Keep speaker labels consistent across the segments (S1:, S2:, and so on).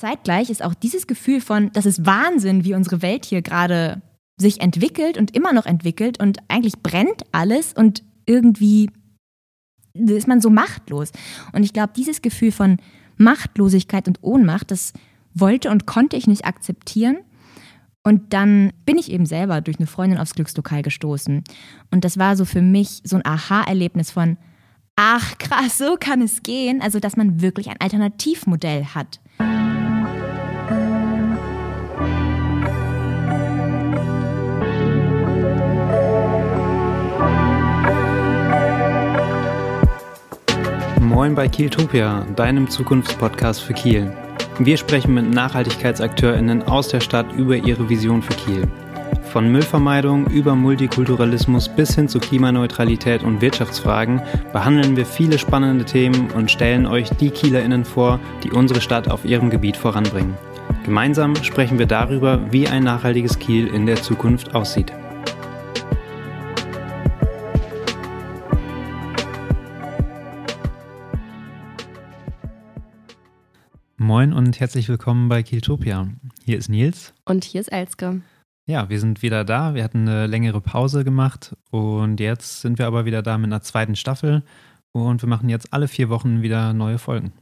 S1: zeitgleich ist auch dieses Gefühl von, das ist Wahnsinn, wie unsere Welt hier gerade sich entwickelt und immer noch entwickelt und eigentlich brennt alles und irgendwie ist man so machtlos. Und ich glaube, dieses Gefühl von Machtlosigkeit und Ohnmacht, das wollte und konnte ich nicht akzeptieren. Und dann bin ich eben selber durch eine Freundin aufs Glückslokal gestoßen. Und das war so für mich so ein Aha-Erlebnis von, ach krass, so kann es gehen. Also, dass man wirklich ein Alternativmodell hat.
S2: Moin bei Kieltopia, deinem Zukunftspodcast für Kiel. Wir sprechen mit NachhaltigkeitsakteurInnen aus der Stadt über ihre Vision für Kiel. Von Müllvermeidung über Multikulturalismus bis hin zu Klimaneutralität und Wirtschaftsfragen behandeln wir viele spannende Themen und stellen euch die KielerInnen vor, die unsere Stadt auf ihrem Gebiet voranbringen. Gemeinsam sprechen wir darüber, wie ein nachhaltiges Kiel in der Zukunft aussieht. Moin und herzlich willkommen bei Kieltopia. Hier ist Nils.
S1: Und hier ist Elske.
S2: Ja, wir sind wieder da. Wir hatten eine längere Pause gemacht und jetzt sind wir aber wieder da mit einer zweiten Staffel und wir machen jetzt alle vier Wochen wieder neue Folgen.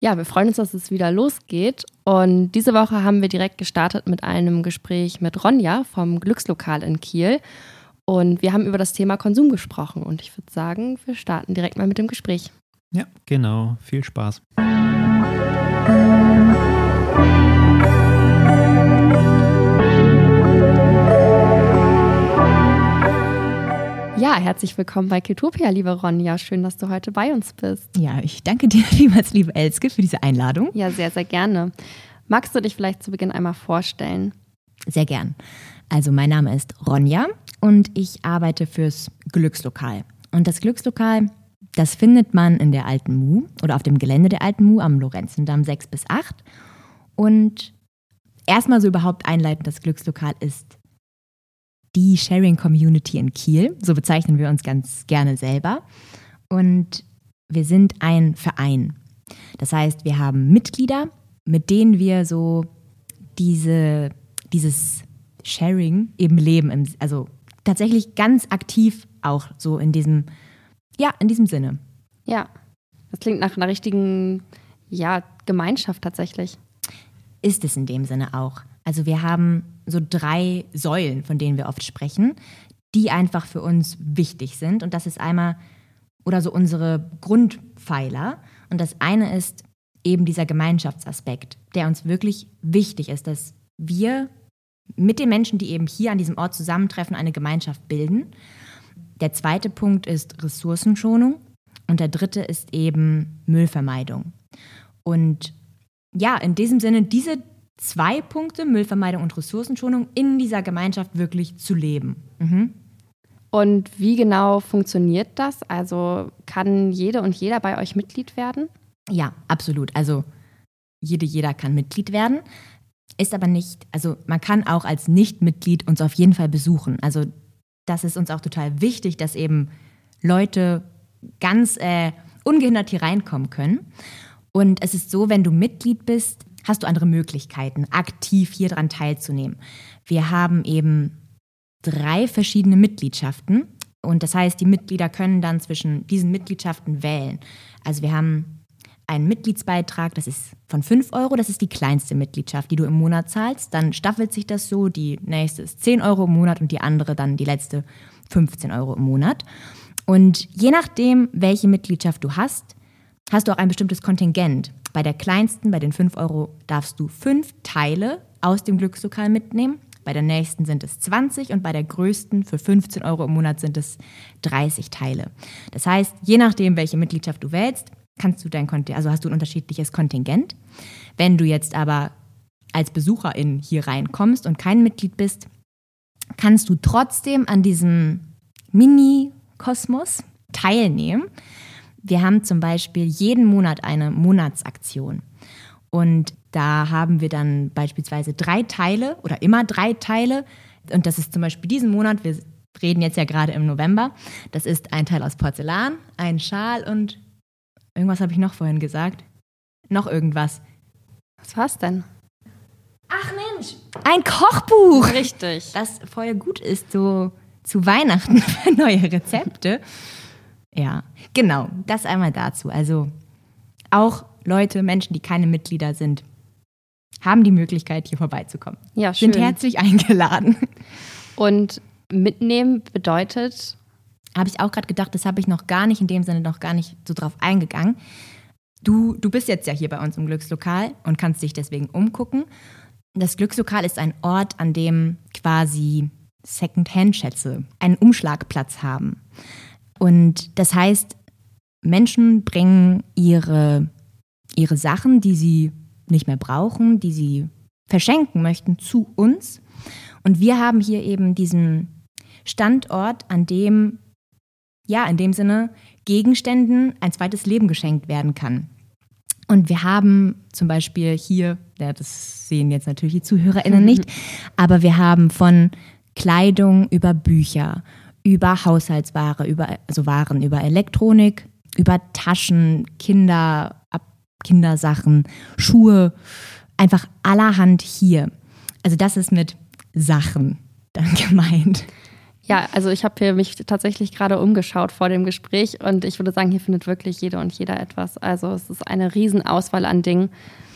S1: Ja, wir freuen uns, dass es wieder losgeht. Und diese Woche haben wir direkt gestartet mit einem Gespräch mit Ronja vom Glückslokal in Kiel. Und wir haben über das Thema Konsum gesprochen. Und ich würde sagen, wir starten direkt mal mit dem Gespräch.
S2: Ja, genau. Viel Spaß.
S1: Ja, herzlich willkommen bei Kiltopia, liebe Ronja. Schön, dass du heute bei uns bist.
S3: Ja, ich danke dir vielmals, liebe Elske, für diese Einladung.
S1: Ja, sehr, sehr gerne. Magst du dich vielleicht zu Beginn einmal vorstellen?
S3: Sehr gern. Also, mein Name ist Ronja und ich arbeite fürs Glückslokal. Und das Glückslokal das findet man in der Alten Mu oder auf dem Gelände der Alten Mu am Lorenzendamm 6 bis 8. Und erstmal so überhaupt einleitend, das Glückslokal ist die Sharing Community in Kiel. So bezeichnen wir uns ganz gerne selber. Und wir sind ein Verein. Das heißt, wir haben Mitglieder, mit denen wir so diese, dieses Sharing eben leben. Also tatsächlich ganz aktiv auch so in diesem ja, in diesem Sinne.
S1: Ja, das klingt nach einer richtigen ja, Gemeinschaft tatsächlich.
S3: Ist es in dem Sinne auch. Also wir haben so drei Säulen, von denen wir oft sprechen, die einfach für uns wichtig sind. Und das ist einmal, oder so unsere Grundpfeiler. Und das eine ist eben dieser Gemeinschaftsaspekt, der uns wirklich wichtig ist, dass wir mit den Menschen, die eben hier an diesem Ort zusammentreffen, eine Gemeinschaft bilden. Der zweite Punkt ist Ressourcenschonung und der dritte ist eben Müllvermeidung. Und ja, in diesem Sinne, diese zwei Punkte, Müllvermeidung und Ressourcenschonung, in dieser Gemeinschaft wirklich zu leben. Mhm.
S1: Und wie genau funktioniert das? Also kann jede und jeder bei euch Mitglied werden?
S3: Ja, absolut. Also jede, jeder kann Mitglied werden. Ist aber nicht, also man kann auch als Nichtmitglied uns auf jeden Fall besuchen. Also das ist uns auch total wichtig, dass eben Leute ganz äh, ungehindert hier reinkommen können. Und es ist so, wenn du Mitglied bist, hast du andere Möglichkeiten, aktiv hier dran teilzunehmen. Wir haben eben drei verschiedene Mitgliedschaften. Und das heißt, die Mitglieder können dann zwischen diesen Mitgliedschaften wählen. Also wir haben einen Mitgliedsbeitrag, das ist von 5 Euro, das ist die kleinste Mitgliedschaft, die du im Monat zahlst. Dann staffelt sich das so, die nächste ist 10 Euro im Monat und die andere dann die letzte 15 Euro im Monat. Und je nachdem, welche Mitgliedschaft du hast, hast du auch ein bestimmtes Kontingent. Bei der kleinsten, bei den 5 Euro, darfst du fünf Teile aus dem Glückslokal mitnehmen. Bei der nächsten sind es 20 und bei der größten für 15 Euro im Monat sind es 30 Teile. Das heißt, je nachdem, welche Mitgliedschaft du wählst, kannst du dein Kontingent, also hast du ein unterschiedliches Kontingent. Wenn du jetzt aber als Besucherin hier reinkommst und kein Mitglied bist, kannst du trotzdem an diesem Mini-Kosmos teilnehmen. Wir haben zum Beispiel jeden Monat eine Monatsaktion. Und da haben wir dann beispielsweise drei Teile oder immer drei Teile. Und das ist zum Beispiel diesen Monat, wir reden jetzt ja gerade im November, das ist ein Teil aus Porzellan, ein Schal und Irgendwas habe ich noch vorhin gesagt. Noch irgendwas.
S1: Was war's denn?
S3: Ach Mensch, ein Kochbuch.
S1: Richtig.
S3: Das voll gut ist, so zu Weihnachten für neue Rezepte. Ja, genau, das einmal dazu. Also auch Leute, Menschen, die keine Mitglieder sind, haben die Möglichkeit, hier vorbeizukommen.
S1: Ja, schön.
S3: Sind herzlich eingeladen.
S1: Und mitnehmen bedeutet.
S3: Habe ich auch gerade gedacht, das habe ich noch gar nicht in dem Sinne noch gar nicht so drauf eingegangen. Du, du bist jetzt ja hier bei uns im Glückslokal und kannst dich deswegen umgucken. Das Glückslokal ist ein Ort, an dem quasi Second-Hand-Schätze einen Umschlagplatz haben. Und das heißt, Menschen bringen ihre, ihre Sachen, die sie nicht mehr brauchen, die sie verschenken möchten, zu uns. Und wir haben hier eben diesen Standort, an dem, ja, in dem Sinne, Gegenständen ein zweites Leben geschenkt werden kann. Und wir haben zum Beispiel hier, ja, das sehen jetzt natürlich die ZuhörerInnen nicht, aber wir haben von Kleidung über Bücher, über Haushaltsware, über, also Waren, über Elektronik, über Taschen, Kinder, Kindersachen, Schuhe, einfach allerhand hier. Also das ist mit Sachen dann gemeint.
S1: Ja, also ich habe hier mich tatsächlich gerade umgeschaut vor dem Gespräch und ich würde sagen, hier findet wirklich jede und jeder etwas. Also es ist eine Riesenauswahl an Dingen.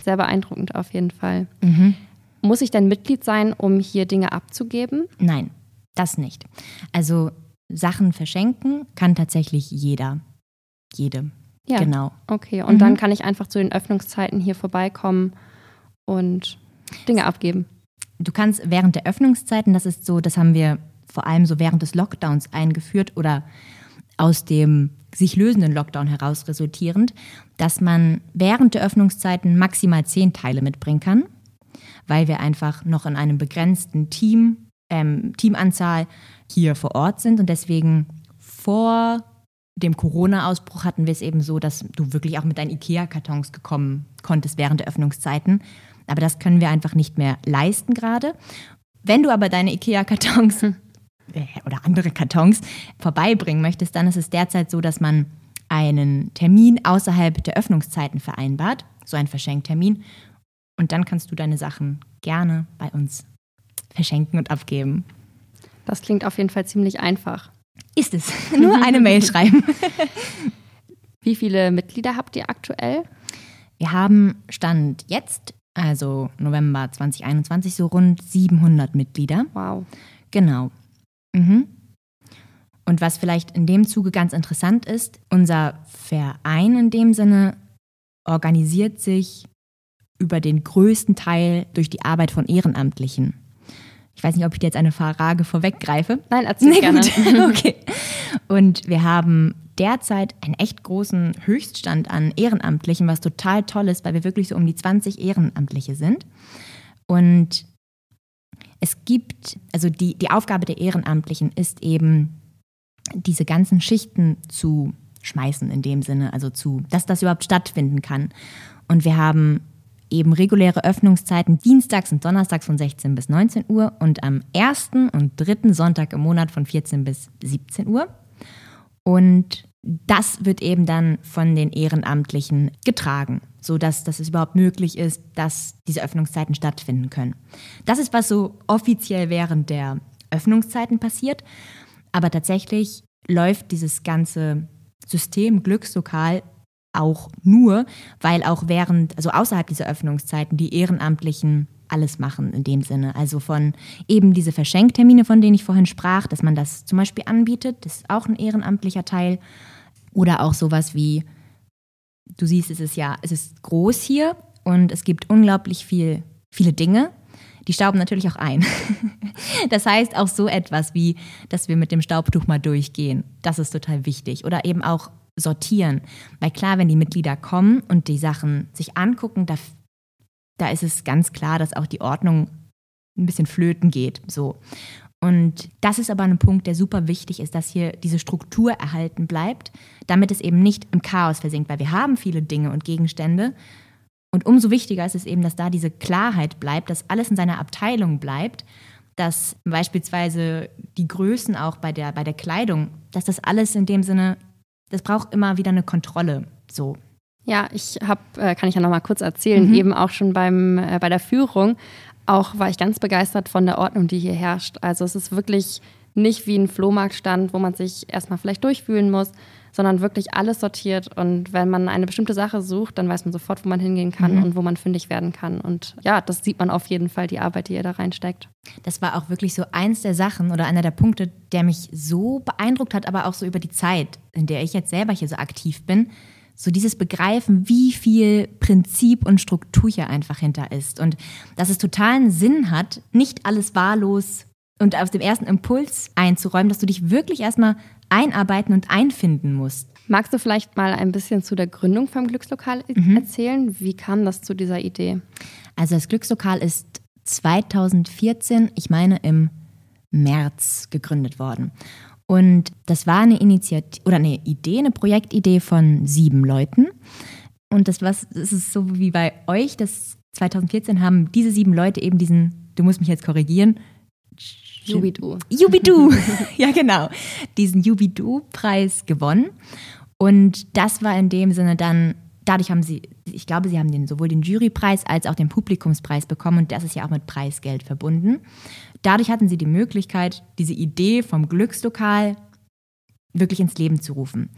S1: Sehr beeindruckend auf jeden Fall. Mhm. Muss ich denn Mitglied sein, um hier Dinge abzugeben?
S3: Nein, das nicht. Also Sachen verschenken kann tatsächlich jeder. Jede.
S1: Ja.
S3: Genau.
S1: Okay, und mhm. dann kann ich einfach zu den Öffnungszeiten hier vorbeikommen und Dinge abgeben.
S3: Du kannst während der Öffnungszeiten, das ist so, das haben wir vor allem so während des Lockdowns eingeführt oder aus dem sich lösenden Lockdown heraus resultierend, dass man während der Öffnungszeiten maximal zehn Teile mitbringen kann, weil wir einfach noch in einem begrenzten Team, ähm, Teamanzahl hier vor Ort sind und deswegen vor dem Corona-Ausbruch hatten wir es eben so, dass du wirklich auch mit deinen IKEA-Kartons gekommen konntest während der Öffnungszeiten. Aber das können wir einfach nicht mehr leisten gerade. Wenn du aber deine IKEA-Kartons oder andere Kartons vorbeibringen möchtest, dann ist es derzeit so, dass man einen Termin außerhalb der Öffnungszeiten vereinbart, so ein Verschenktermin. Und dann kannst du deine Sachen gerne bei uns verschenken und abgeben.
S1: Das klingt auf jeden Fall ziemlich einfach.
S3: Ist es. Nur eine Mail schreiben.
S1: Wie viele Mitglieder habt ihr aktuell?
S3: Wir haben Stand jetzt, also November 2021, so rund 700 Mitglieder.
S1: Wow.
S3: Genau. Mhm. Und was vielleicht in dem Zuge ganz interessant ist, unser Verein in dem Sinne organisiert sich über den größten Teil durch die Arbeit von Ehrenamtlichen. Ich weiß nicht, ob ich dir jetzt eine Frage vorweggreife.
S1: Nein, erzähl nee, gerne.
S3: okay. Und wir haben derzeit einen echt großen Höchststand an Ehrenamtlichen, was total toll ist, weil wir wirklich so um die 20 Ehrenamtliche sind. Und es gibt, also die, die Aufgabe der Ehrenamtlichen ist eben, diese ganzen Schichten zu schmeißen in dem Sinne, also zu, dass das überhaupt stattfinden kann. Und wir haben eben reguläre Öffnungszeiten dienstags und donnerstags von 16 bis 19 Uhr und am ersten und dritten Sonntag im Monat von 14 bis 17 Uhr. Und das wird eben dann von den Ehrenamtlichen getragen, sodass dass es überhaupt möglich ist, dass diese Öffnungszeiten stattfinden können. Das ist, was so offiziell während der Öffnungszeiten passiert. Aber tatsächlich läuft dieses ganze System Glückslokal auch nur, weil auch während, also außerhalb dieser Öffnungszeiten, die Ehrenamtlichen alles machen in dem Sinne. Also von eben diese Verschenktermine, von denen ich vorhin sprach, dass man das zum Beispiel anbietet, das ist auch ein ehrenamtlicher Teil. Oder auch sowas wie, du siehst, es ist ja, es ist groß hier und es gibt unglaublich viel, viele Dinge. Die stauben natürlich auch ein. Das heißt auch so etwas wie, dass wir mit dem Staubtuch mal durchgehen. Das ist total wichtig. Oder eben auch sortieren. Weil klar, wenn die Mitglieder kommen und die Sachen sich angucken, da, da ist es ganz klar, dass auch die Ordnung ein bisschen flöten geht. So. Und das ist aber ein Punkt, der super wichtig ist, dass hier diese Struktur erhalten bleibt, damit es eben nicht im Chaos versinkt, weil wir haben viele Dinge und Gegenstände. Und umso wichtiger ist es eben, dass da diese Klarheit bleibt, dass alles in seiner Abteilung bleibt, dass beispielsweise die Größen auch bei der, bei der Kleidung, dass das alles in dem Sinne das braucht immer wieder eine Kontrolle. So.
S1: Ja, ich habe, äh, kann ich ja noch mal kurz erzählen, mhm. eben auch schon beim, äh, bei der Führung, auch war ich ganz begeistert von der Ordnung, die hier herrscht. Also es ist wirklich nicht wie ein Flohmarktstand, wo man sich erstmal vielleicht durchfühlen muss, sondern wirklich alles sortiert. Und wenn man eine bestimmte Sache sucht, dann weiß man sofort, wo man hingehen kann mhm. und wo man fündig werden kann. Und ja, das sieht man auf jeden Fall, die Arbeit, die ihr da reinsteckt.
S3: Das war auch wirklich so eins der Sachen oder einer der Punkte, der mich so beeindruckt hat, aber auch so über die Zeit, in der ich jetzt selber hier so aktiv bin. So dieses Begreifen, wie viel Prinzip und Struktur hier einfach hinter ist. Und dass es totalen Sinn hat, nicht alles wahllos und aus dem ersten Impuls einzuräumen, dass du dich wirklich erstmal einarbeiten und einfinden musst.
S1: Magst du vielleicht mal ein bisschen zu der Gründung vom Glückslokal mhm. erzählen? Wie kam das zu dieser Idee?
S3: Also das Glückslokal ist 2014, ich meine im März gegründet worden. Und das war eine Initiative oder eine Idee, eine Projektidee von sieben Leuten. Und das, was, das ist so wie bei euch, das 2014 haben diese sieben Leute eben diesen, du musst mich jetzt korrigieren,
S1: Jubidu.
S3: Jubidu, ja genau, diesen Jubidu-Preis gewonnen. Und das war in dem Sinne dann, dadurch haben sie, ich glaube, sie haben den, sowohl den Jurypreis als auch den Publikumspreis bekommen und das ist ja auch mit Preisgeld verbunden. Dadurch hatten sie die Möglichkeit, diese Idee vom Glückslokal wirklich ins Leben zu rufen.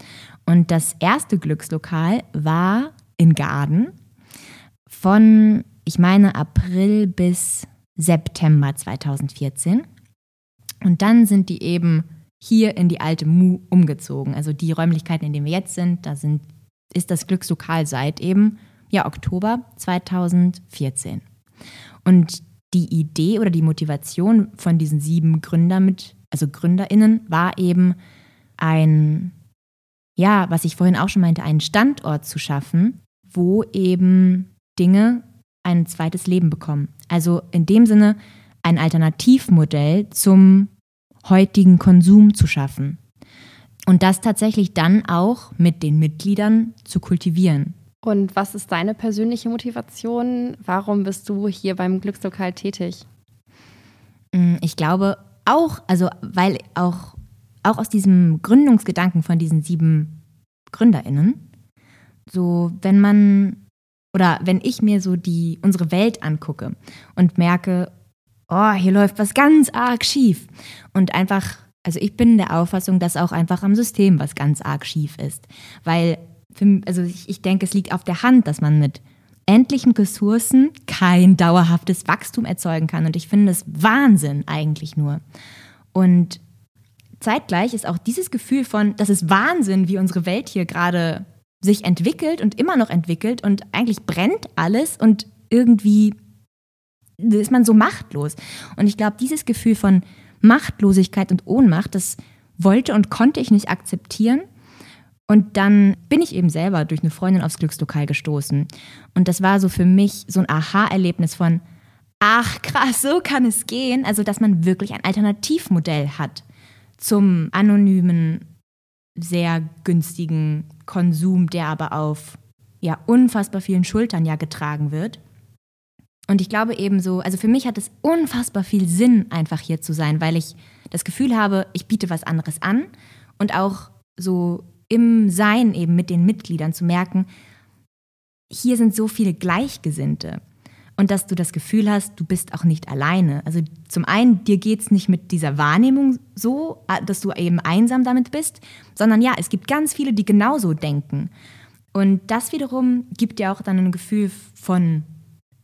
S3: Und das erste Glückslokal war in Garden von, ich meine, April bis September 2014. Und dann sind die eben hier in die alte Mu umgezogen. Also die Räumlichkeiten, in denen wir jetzt sind, da sind, ist das Glückslokal seit eben ja, Oktober 2014. Und die Idee oder die Motivation von diesen sieben Gründern mit, also GründerInnen, war eben ein, ja, was ich vorhin auch schon meinte, einen Standort zu schaffen, wo eben Dinge ein zweites Leben bekommen. Also in dem Sinne ein Alternativmodell zum heutigen Konsum zu schaffen. Und das tatsächlich dann auch mit den Mitgliedern zu kultivieren.
S1: Und was ist deine persönliche Motivation? Warum bist du hier beim Glückslokal tätig?
S3: Mm, ich glaube auch, also weil auch, auch aus diesem Gründungsgedanken von diesen sieben GründerInnen, so wenn man oder wenn ich mir so die unsere Welt angucke und merke, oh, hier läuft was ganz arg schief. Und einfach, also ich bin der Auffassung, dass auch einfach am System was ganz arg schief ist. Weil, für, also ich, ich denke, es liegt auf der Hand, dass man mit endlichen Ressourcen kein dauerhaftes Wachstum erzeugen kann. Und ich finde das Wahnsinn eigentlich nur. Und zeitgleich ist auch dieses Gefühl von, das ist Wahnsinn, wie unsere Welt hier gerade sich entwickelt und immer noch entwickelt und eigentlich brennt alles und irgendwie ist man so machtlos. Und ich glaube, dieses Gefühl von Machtlosigkeit und Ohnmacht, das wollte und konnte ich nicht akzeptieren. Und dann bin ich eben selber durch eine Freundin aufs Glückslokal gestoßen. Und das war so für mich so ein Aha-Erlebnis von, ach krass, so kann es gehen. Also, dass man wirklich ein Alternativmodell hat zum anonymen, sehr günstigen Konsum, der aber auf ja, unfassbar vielen Schultern ja getragen wird. Und ich glaube eben so, also für mich hat es unfassbar viel Sinn, einfach hier zu sein, weil ich das Gefühl habe, ich biete was anderes an und auch so im Sein eben mit den Mitgliedern zu merken, hier sind so viele Gleichgesinnte. Und dass du das Gefühl hast, du bist auch nicht alleine. Also zum einen, dir geht es nicht mit dieser Wahrnehmung so, dass du eben einsam damit bist, sondern ja, es gibt ganz viele, die genauso denken. Und das wiederum gibt dir auch dann ein Gefühl von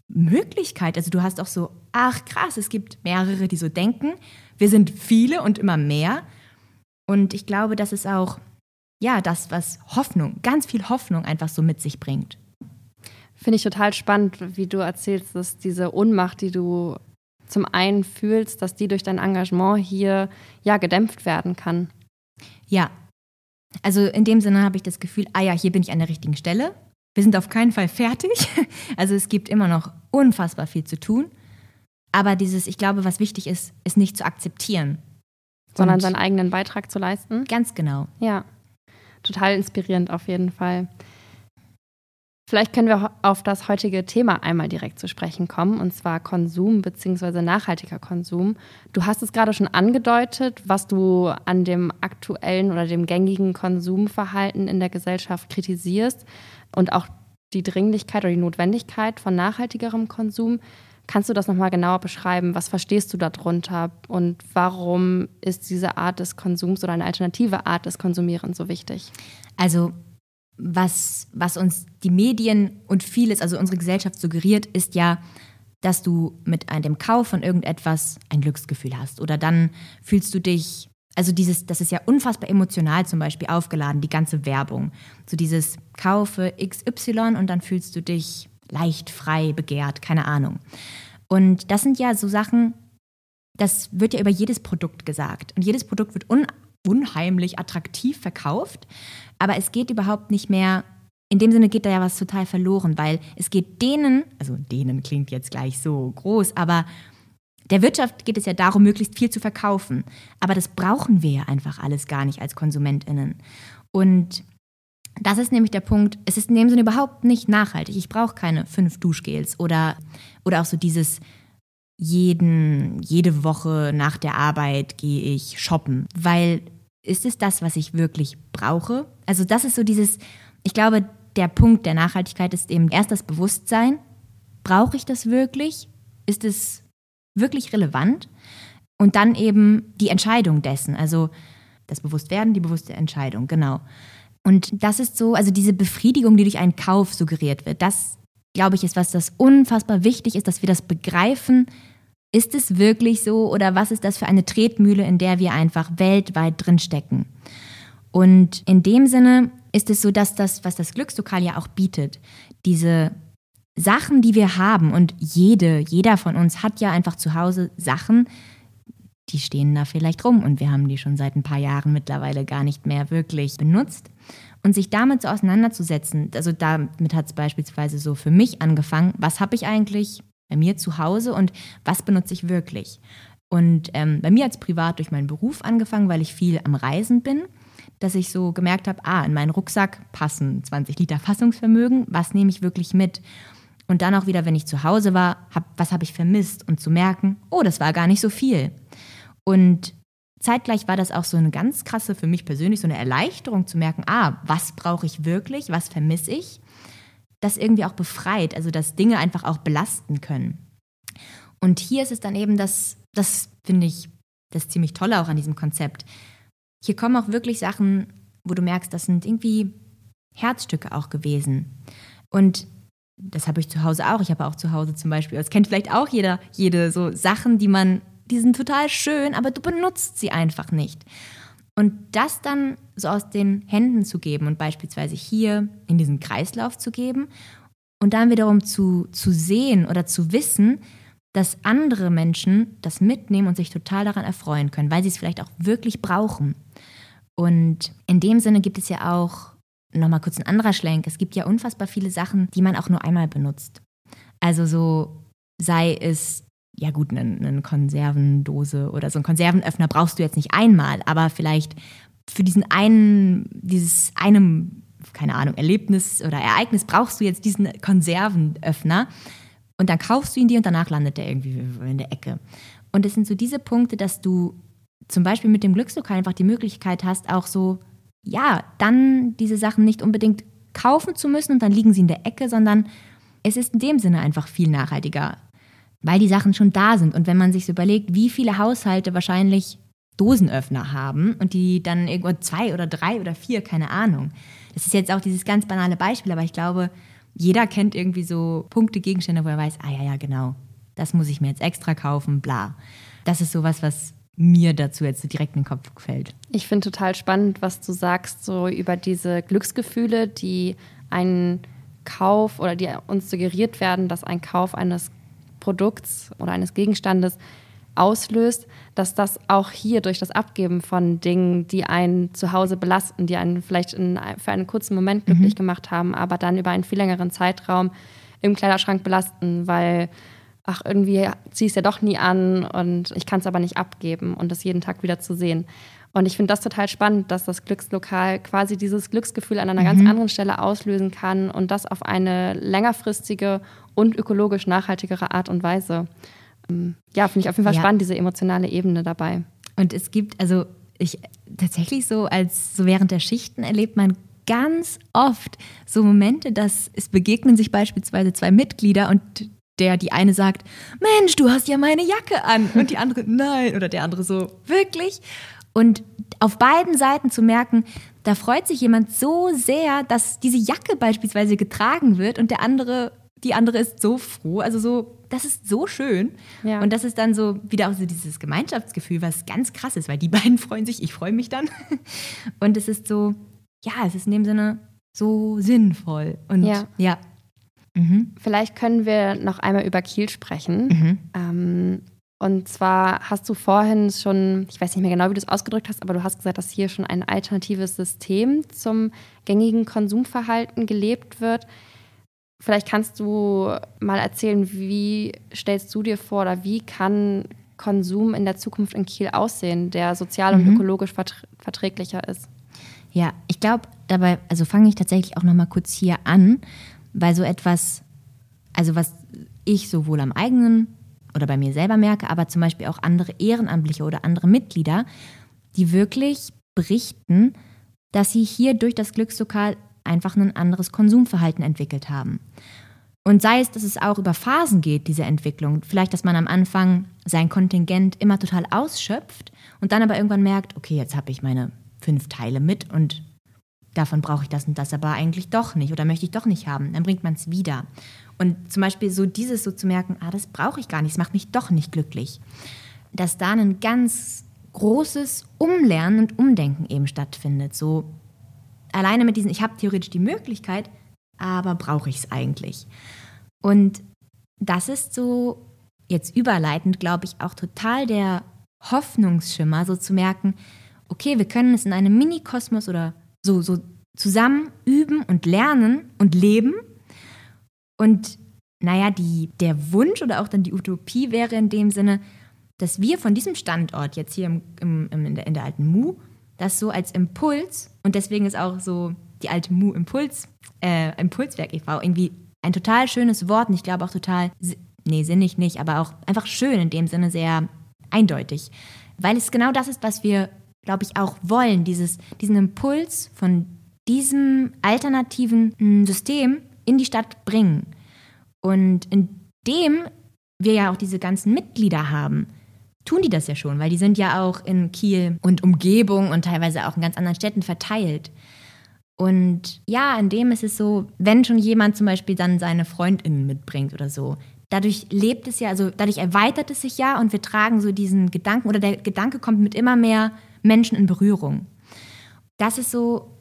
S3: Möglichkeit. Also du hast auch so, ach krass, es gibt mehrere, die so denken. Wir sind viele und immer mehr. Und ich glaube, das ist auch, ja, das, was Hoffnung, ganz viel Hoffnung einfach so mit sich bringt.
S1: Finde ich total spannend, wie du erzählst, dass diese Ohnmacht, die du zum einen fühlst, dass die durch dein Engagement hier ja gedämpft werden kann.
S3: Ja. Also in dem Sinne habe ich das Gefühl, ah ja, hier bin ich an der richtigen Stelle. Wir sind auf keinen Fall fertig. Also es gibt immer noch unfassbar viel zu tun. Aber dieses, ich glaube, was wichtig ist, ist nicht zu akzeptieren.
S1: Sondern Und seinen eigenen Beitrag zu leisten.
S3: Ganz genau.
S1: Ja, total inspirierend auf jeden Fall. Vielleicht können wir auf das heutige Thema einmal direkt zu sprechen kommen, und zwar Konsum bzw. nachhaltiger Konsum. Du hast es gerade schon angedeutet, was du an dem aktuellen oder dem gängigen Konsumverhalten in der Gesellschaft kritisierst. und auch die Dringlichkeit oder die Notwendigkeit von nachhaltigerem Konsum. Kannst du das nochmal genauer beschreiben? Was verstehst du darunter und warum ist diese Art des Konsums oder eine alternative Art des Konsumierens so wichtig?
S3: Also was, was uns die Medien und vieles, also unsere Gesellschaft suggeriert, ist ja, dass du mit dem Kauf von irgendetwas ein Glücksgefühl hast. Oder dann fühlst du dich, also dieses, das ist ja unfassbar emotional zum Beispiel aufgeladen, die ganze Werbung. So dieses Kaufe XY und dann fühlst du dich leicht, frei, begehrt, keine Ahnung. Und das sind ja so Sachen, das wird ja über jedes Produkt gesagt. Und jedes Produkt wird un unheimlich attraktiv verkauft. Aber es geht überhaupt nicht mehr in dem Sinne geht da ja was total verloren, weil es geht denen, also denen klingt jetzt gleich so groß, aber der Wirtschaft geht es ja darum, möglichst viel zu verkaufen. Aber das brauchen wir ja einfach alles gar nicht als KonsumentInnen. Und das ist nämlich der Punkt, es ist in dem Sinne überhaupt nicht nachhaltig. Ich brauche keine fünf Duschgels oder, oder auch so dieses jeden, jede Woche nach der Arbeit gehe ich shoppen, weil ist es das, was ich wirklich brauche? Also das ist so dieses, ich glaube, der Punkt der Nachhaltigkeit ist eben erst das Bewusstsein. Brauche ich das wirklich? Ist es wirklich relevant? Und dann eben die Entscheidung dessen, also das Bewusstwerden, die bewusste Entscheidung, genau. Und das ist so, also diese Befriedigung, die durch einen Kauf suggeriert wird, das, glaube ich, ist was, das unfassbar wichtig ist, dass wir das begreifen. Ist es wirklich so oder was ist das für eine Tretmühle, in der wir einfach weltweit drinstecken? Und in dem Sinne ist es so, dass das, was das Glückslokal ja auch bietet, diese Sachen, die wir haben und jede, jeder von uns hat ja einfach zu Hause Sachen, die stehen da vielleicht rum und wir haben die schon seit ein paar Jahren mittlerweile gar nicht mehr wirklich benutzt. Und sich damit so auseinanderzusetzen, also damit hat es beispielsweise so für mich angefangen, was habe ich eigentlich bei mir zu Hause und was benutze ich wirklich? Und ähm, bei mir hat es privat durch meinen Beruf angefangen, weil ich viel am Reisen bin dass ich so gemerkt habe, ah, in meinen Rucksack passen 20 Liter Fassungsvermögen, was nehme ich wirklich mit? Und dann auch wieder, wenn ich zu Hause war, hab, was habe ich vermisst? Und zu merken, oh, das war gar nicht so viel. Und zeitgleich war das auch so eine ganz krasse, für mich persönlich, so eine Erleichterung zu merken, ah, was brauche ich wirklich, was vermisse ich? Das irgendwie auch befreit, also dass Dinge einfach auch belasten können. Und hier ist es dann eben das, das finde ich, das ziemlich Tolle auch an diesem Konzept, hier kommen auch wirklich Sachen, wo du merkst, das sind irgendwie Herzstücke auch gewesen. Und das habe ich zu Hause auch. Ich habe auch zu Hause zum Beispiel, das kennt vielleicht auch jeder, jede so Sachen, die man, die sind total schön, aber du benutzt sie einfach nicht. Und das dann so aus den Händen zu geben und beispielsweise hier in diesen Kreislauf zu geben und dann wiederum zu, zu sehen oder zu wissen, dass andere Menschen das mitnehmen und sich total daran erfreuen können, weil sie es vielleicht auch wirklich brauchen. Und in dem Sinne gibt es ja auch, nochmal kurz ein anderer Schlenk, es gibt ja unfassbar viele Sachen, die man auch nur einmal benutzt. Also so sei es, ja gut, eine, eine Konservendose oder so ein Konservenöffner brauchst du jetzt nicht einmal, aber vielleicht für diesen einen, dieses einem, keine Ahnung, Erlebnis oder Ereignis brauchst du jetzt diesen Konservenöffner und dann kaufst du ihn dir und danach landet der irgendwie in der Ecke. Und es sind so diese Punkte, dass du zum Beispiel mit dem Glückslokal einfach die Möglichkeit hast, auch so, ja, dann diese Sachen nicht unbedingt kaufen zu müssen und dann liegen sie in der Ecke, sondern es ist in dem Sinne einfach viel nachhaltiger, weil die Sachen schon da sind. Und wenn man sich so überlegt, wie viele Haushalte wahrscheinlich Dosenöffner haben und die dann irgendwo zwei oder drei oder vier, keine Ahnung. Das ist jetzt auch dieses ganz banale Beispiel, aber ich glaube, jeder kennt irgendwie so Punkte, Gegenstände, wo er weiß, ah ja, ja, genau, das muss ich mir jetzt extra kaufen, bla. Das ist sowas, was mir dazu jetzt direkt in den Kopf fällt.
S1: Ich finde total spannend, was du sagst, so über diese Glücksgefühle, die einen Kauf oder die uns suggeriert werden, dass ein Kauf eines Produkts oder eines Gegenstandes auslöst, dass das auch hier durch das Abgeben von Dingen, die einen zu Hause belasten, die einen vielleicht in, für einen kurzen Moment glücklich mhm. gemacht haben, aber dann über einen viel längeren Zeitraum im Kleiderschrank belasten, weil ach, irgendwie ziehe ich es ja doch nie an und ich kann es aber nicht abgeben und das jeden Tag wieder zu sehen. Und ich finde das total spannend, dass das Glückslokal quasi dieses Glücksgefühl an einer mhm. ganz anderen Stelle auslösen kann und das auf eine längerfristige und ökologisch nachhaltigere Art und Weise. Ähm, ja, finde ich auf jeden Fall ja. spannend, diese emotionale Ebene dabei.
S3: Und es gibt, also ich tatsächlich so, als so während der Schichten erlebt man ganz oft so Momente, dass es begegnen sich beispielsweise zwei Mitglieder und der die eine sagt, Mensch, du hast ja meine Jacke an und die andere nein oder der andere so, wirklich? Und auf beiden Seiten zu merken, da freut sich jemand so sehr, dass diese Jacke beispielsweise getragen wird und der andere, die andere ist so froh. Also so, das ist so schön. Ja. Und das ist dann so wieder auch so dieses Gemeinschaftsgefühl, was ganz krass ist, weil die beiden freuen sich, ich freue mich dann. Und es ist so, ja, es ist in dem Sinne so sinnvoll. Und ja. ja.
S1: Mhm. Vielleicht können wir noch einmal über Kiel sprechen. Mhm. Ähm, und zwar hast du vorhin schon, ich weiß nicht mehr genau, wie du es ausgedrückt hast, aber du hast gesagt, dass hier schon ein alternatives System zum gängigen Konsumverhalten gelebt wird. Vielleicht kannst du mal erzählen, wie stellst du dir vor oder wie kann Konsum in der Zukunft in Kiel aussehen, der sozial und mhm. ökologisch verträglicher ist?
S3: Ja, ich glaube, dabei, also fange ich tatsächlich auch noch mal kurz hier an, weil so etwas, also was ich sowohl am eigenen oder bei mir selber merke, aber zum Beispiel auch andere Ehrenamtliche oder andere Mitglieder, die wirklich berichten, dass sie hier durch das Glückslokal einfach ein anderes Konsumverhalten entwickelt haben. Und sei es, dass es auch über Phasen geht, diese Entwicklung. Vielleicht, dass man am Anfang sein Kontingent immer total ausschöpft und dann aber irgendwann merkt, okay, jetzt habe ich meine fünf Teile mit und davon brauche ich das und das aber eigentlich doch nicht oder möchte ich doch nicht haben. Dann bringt man es wieder. Und zum Beispiel so dieses so zu merken, ah, das brauche ich gar nicht, es macht mich doch nicht glücklich. Dass da ein ganz großes Umlernen und Umdenken eben stattfindet. So alleine mit diesen, ich habe theoretisch die Möglichkeit, aber brauche ich es eigentlich? Und das ist so jetzt überleitend, glaube ich, auch total der Hoffnungsschimmer, so zu merken, okay, wir können es in einem Mini-Kosmos oder so, so zusammen üben und lernen und leben und naja, die, der Wunsch oder auch dann die Utopie wäre in dem Sinne, dass wir von diesem Standort jetzt hier im, im, in, der, in der alten Mu, das so als Impuls und deswegen ist auch so die alte Mu Impuls, äh, Impulswerk e.V. irgendwie ein total schönes Wort und ich glaube auch total, nee, sinnig nicht, aber auch einfach schön in dem Sinne sehr eindeutig. Weil es genau das ist, was wir, glaube ich, auch wollen, dieses, diesen Impuls von diesem alternativen hm, System in die Stadt bringen. Und indem wir ja auch diese ganzen Mitglieder haben, tun die das ja schon, weil die sind ja auch in Kiel und Umgebung und teilweise auch in ganz anderen Städten verteilt. Und ja, in dem ist es so, wenn schon jemand zum Beispiel dann seine Freundinnen mitbringt oder so, dadurch lebt es ja, also dadurch erweitert es sich ja und wir tragen so diesen Gedanken oder der Gedanke kommt mit immer mehr Menschen in Berührung. Das ist so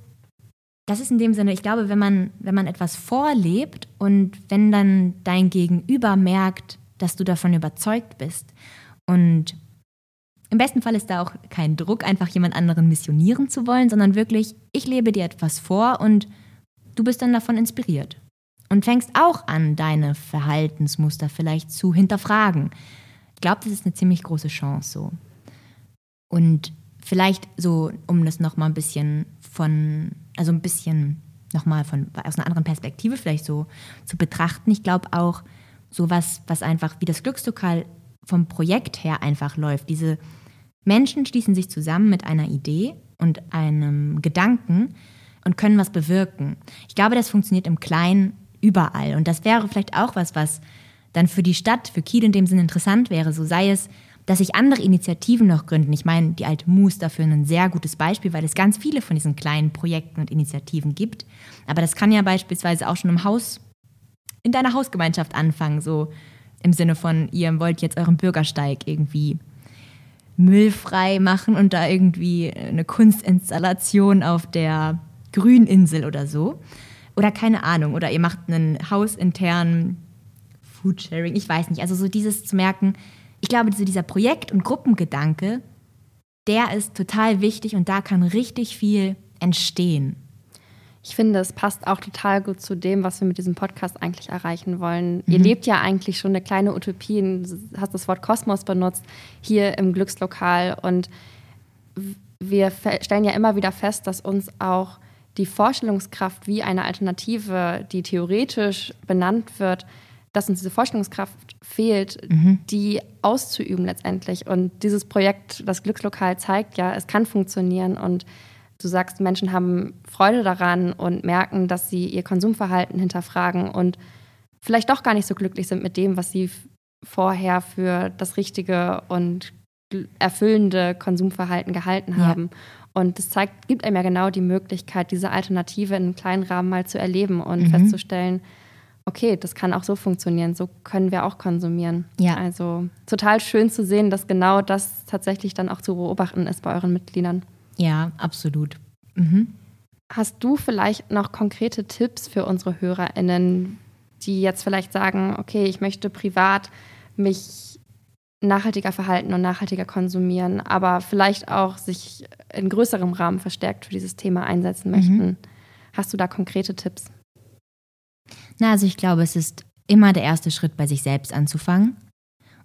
S3: das ist in dem Sinne, ich glaube, wenn man, wenn man etwas vorlebt und wenn dann dein Gegenüber merkt, dass du davon überzeugt bist und im besten Fall ist da auch kein Druck, einfach jemand anderen missionieren zu wollen, sondern wirklich, ich lebe dir etwas vor und du bist dann davon inspiriert. Und fängst auch an, deine Verhaltensmuster vielleicht zu hinterfragen. Ich glaube, das ist eine ziemlich große Chance so. Und vielleicht so, um das nochmal ein bisschen von also ein bisschen nochmal von aus einer anderen Perspektive vielleicht so zu betrachten. Ich glaube auch sowas, was einfach wie das Glückslokal vom Projekt her einfach läuft. Diese Menschen schließen sich zusammen mit einer Idee und einem Gedanken und können was bewirken. Ich glaube, das funktioniert im Kleinen überall. Und das wäre vielleicht auch was, was dann für die Stadt, für Kiel in dem Sinne interessant wäre. So sei es dass sich andere Initiativen noch gründen. Ich meine, die Alte Mu ist dafür ein sehr gutes Beispiel, weil es ganz viele von diesen kleinen Projekten und Initiativen gibt. Aber das kann ja beispielsweise auch schon im Haus, in deiner Hausgemeinschaft anfangen, so im Sinne von, ihr wollt jetzt euren Bürgersteig irgendwie müllfrei machen und da irgendwie eine Kunstinstallation auf der Grüninsel oder so. Oder keine Ahnung, oder ihr macht einen hausinternen Foodsharing, ich weiß nicht. Also so dieses zu merken, ich glaube, dieser Projekt- und Gruppengedanke, der ist total wichtig und da kann richtig viel entstehen.
S1: Ich finde, es passt auch total gut zu dem, was wir mit diesem Podcast eigentlich erreichen wollen. Mhm. Ihr lebt ja eigentlich schon eine kleine Utopie, du hast das Wort Kosmos benutzt, hier im Glückslokal. Und wir stellen ja immer wieder fest, dass uns auch die Vorstellungskraft, wie eine Alternative, die theoretisch benannt wird, dass uns diese Vorstellungskraft fehlt, mhm. die auszuüben letztendlich. Und dieses Projekt, das Glückslokal, zeigt ja, es kann funktionieren. Und du sagst, Menschen haben Freude daran und merken, dass sie ihr Konsumverhalten hinterfragen und vielleicht doch gar nicht so glücklich sind mit dem, was sie vorher für das richtige und erfüllende Konsumverhalten gehalten haben. Ja. Und das zeigt, gibt einem ja genau die Möglichkeit, diese Alternative in einem kleinen Rahmen mal zu erleben und mhm. festzustellen, okay, das kann auch so funktionieren, so können wir auch konsumieren. Ja. Also total schön zu sehen, dass genau das tatsächlich dann auch zu beobachten ist bei euren Mitgliedern.
S3: Ja, absolut. Mhm.
S1: Hast du vielleicht noch konkrete Tipps für unsere HörerInnen, die jetzt vielleicht sagen, okay, ich möchte privat mich nachhaltiger verhalten und nachhaltiger konsumieren, aber vielleicht auch sich in größerem Rahmen verstärkt für dieses Thema einsetzen möchten. Mhm. Hast du da konkrete Tipps?
S3: Na, also ich glaube, es ist immer der erste Schritt, bei sich selbst anzufangen.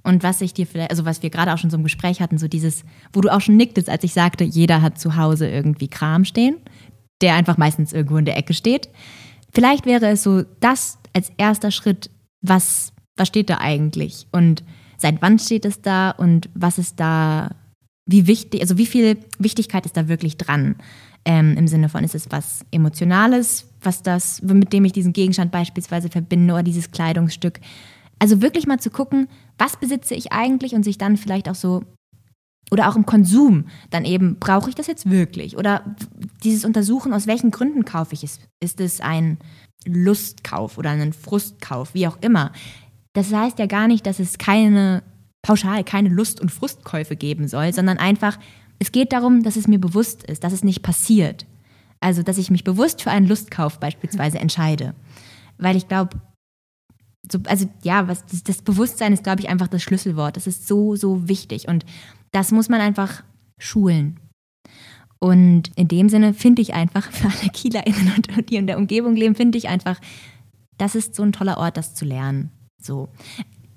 S3: Und was ich dir vielleicht, also was wir gerade auch schon so im Gespräch hatten, so dieses, wo du auch schon nicktest, als ich sagte, jeder hat zu Hause irgendwie Kram stehen, der einfach meistens irgendwo in der Ecke steht. Vielleicht wäre es so, das als erster Schritt, was, was steht da eigentlich? Und seit wann steht es da und was ist da, wie wichtig, also wie viel Wichtigkeit ist da wirklich dran? Ähm, Im Sinne von, ist es was Emotionales, was das, mit dem ich diesen Gegenstand beispielsweise verbinde oder dieses Kleidungsstück? Also wirklich mal zu gucken, was besitze ich eigentlich und sich dann vielleicht auch so, oder auch im Konsum, dann eben, brauche ich das jetzt wirklich? Oder dieses Untersuchen, aus welchen Gründen kaufe ich es? Ist es ein Lustkauf oder ein Frustkauf, wie auch immer? Das heißt ja gar nicht, dass es keine, pauschal keine Lust- und Frustkäufe geben soll, sondern einfach, es geht darum, dass es mir bewusst ist, dass es nicht passiert. Also, dass ich mich bewusst für einen Lustkauf beispielsweise entscheide. Weil ich glaube, so, also ja, was, das, das Bewusstsein ist, glaube ich, einfach das Schlüsselwort. Das ist so, so wichtig. Und das muss man einfach schulen. Und in dem Sinne finde ich einfach, für alle KielerInnen und die in der Umgebung leben, finde ich einfach, das ist so ein toller Ort, das zu lernen. So.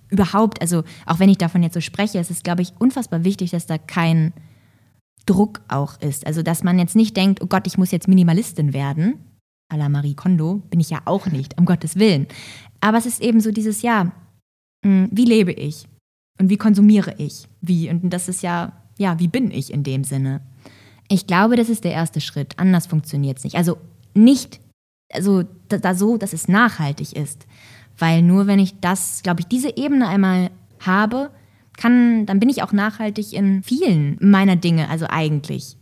S3: Überhaupt, also auch wenn ich davon jetzt so spreche, es ist, glaube ich, unfassbar wichtig, dass da kein Druck auch ist. Also, dass man jetzt nicht denkt, oh Gott, ich muss jetzt Minimalistin werden. A la Marie Kondo bin ich ja auch nicht, um Gottes Willen. Aber es ist eben so dieses, ja, hm, wie lebe ich? Und wie konsumiere ich? Wie? Und das ist ja, ja, wie bin ich in dem Sinne? Ich glaube, das ist der erste Schritt. Anders funktioniert es nicht. Also nicht, also da, da so, dass es nachhaltig ist. Weil nur wenn ich das, glaube ich, diese Ebene einmal habe, kann, dann bin ich auch nachhaltig in vielen meiner Dinge, also eigentlich.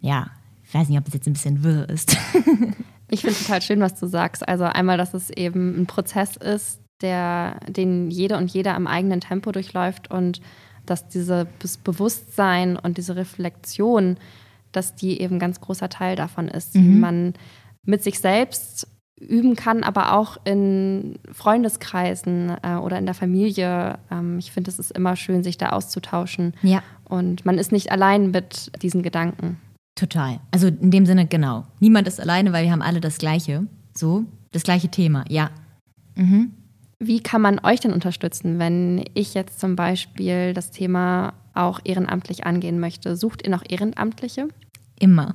S3: Ja, ich weiß nicht, ob das jetzt ein bisschen wirr ist.
S1: ich finde total schön, was du sagst. Also einmal, dass es eben ein Prozess ist, der, den jede und jeder am eigenen Tempo durchläuft und dass dieses Bewusstsein und diese Reflexion, dass die eben ein ganz großer Teil davon ist, mhm. man mit sich selbst üben kann, aber auch in Freundeskreisen äh, oder in der Familie. Ähm, ich finde, es ist immer schön, sich da auszutauschen. Ja. Und man ist nicht allein mit diesen Gedanken.
S3: Total. Also in dem Sinne, genau. Niemand ist alleine, weil wir haben alle das Gleiche. So, das gleiche Thema, ja.
S1: Mhm. Wie kann man euch denn unterstützen, wenn ich jetzt zum Beispiel das Thema auch ehrenamtlich angehen möchte? Sucht ihr noch Ehrenamtliche?
S3: Immer.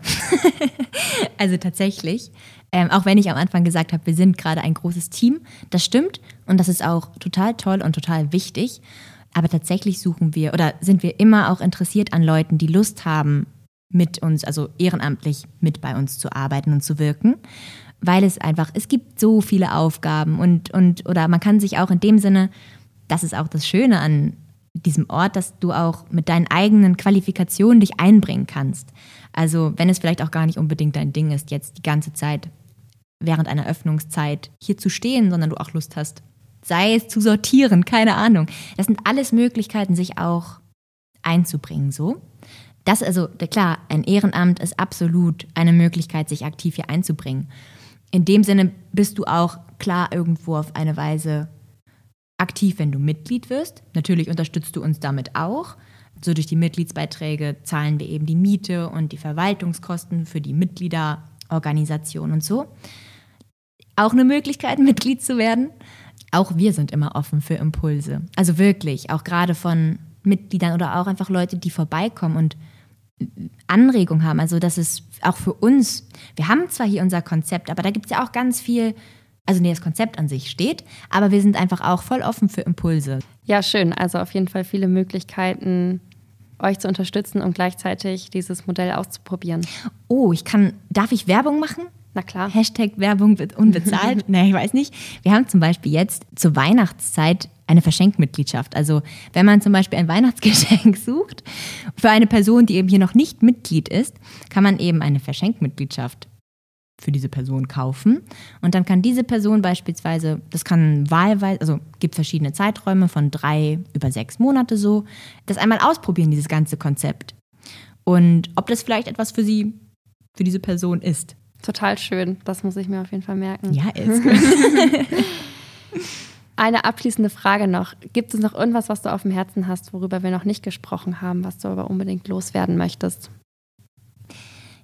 S3: also tatsächlich. Ähm, auch wenn ich am Anfang gesagt habe, wir sind gerade ein großes Team. Das stimmt und das ist auch total toll und total wichtig. Aber tatsächlich suchen wir oder sind wir immer auch interessiert an Leuten, die Lust haben, mit uns, also ehrenamtlich mit bei uns zu arbeiten und zu wirken. Weil es einfach, es gibt so viele Aufgaben und, und oder man kann sich auch in dem Sinne, das ist auch das Schöne an diesem Ort, dass du auch mit deinen eigenen Qualifikationen dich einbringen kannst. Also wenn es vielleicht auch gar nicht unbedingt dein Ding ist, jetzt die ganze Zeit während einer Öffnungszeit hier zu stehen, sondern du auch Lust hast, sei es zu sortieren, keine Ahnung. Das sind alles Möglichkeiten, sich auch einzubringen, so. Das also, klar, ein Ehrenamt ist absolut eine Möglichkeit, sich aktiv hier einzubringen. In dem Sinne bist du auch klar irgendwo auf eine Weise aktiv, wenn du Mitglied wirst. Natürlich unterstützt du uns damit auch. So durch die Mitgliedsbeiträge zahlen wir eben die Miete und die Verwaltungskosten für die Mitgliederorganisation und so. Auch eine Möglichkeit, Mitglied zu werden. Auch wir sind immer offen für Impulse. Also wirklich, auch gerade von Mitgliedern oder auch einfach Leute, die vorbeikommen und Anregung haben. Also das ist auch für uns, wir haben zwar hier unser Konzept, aber da gibt es ja auch ganz viel also nee, das Konzept an sich steht, aber wir sind einfach auch voll offen für Impulse.
S1: Ja, schön. Also auf jeden Fall viele Möglichkeiten, euch zu unterstützen und gleichzeitig dieses Modell auszuprobieren?
S3: Oh, ich kann, darf ich Werbung machen?
S1: Na klar.
S3: Hashtag Werbung wird unbezahlt. nee, ich weiß nicht. Wir haben zum Beispiel jetzt zur Weihnachtszeit eine Verschenkmitgliedschaft. Also wenn man zum Beispiel ein Weihnachtsgeschenk sucht für eine Person, die eben hier noch nicht Mitglied ist, kann man eben eine Verschenkmitgliedschaft für diese Person kaufen. Und dann kann diese Person beispielsweise, das kann wahlweise, also gibt verschiedene Zeiträume von drei über sechs Monate so, das einmal ausprobieren, dieses ganze Konzept. Und ob das vielleicht etwas für sie, für diese Person ist.
S1: Total schön. Das muss ich mir auf jeden Fall merken.
S3: Ja, ist
S1: Eine abschließende Frage noch. Gibt es noch irgendwas, was du auf dem Herzen hast, worüber wir noch nicht gesprochen haben, was du aber unbedingt loswerden möchtest?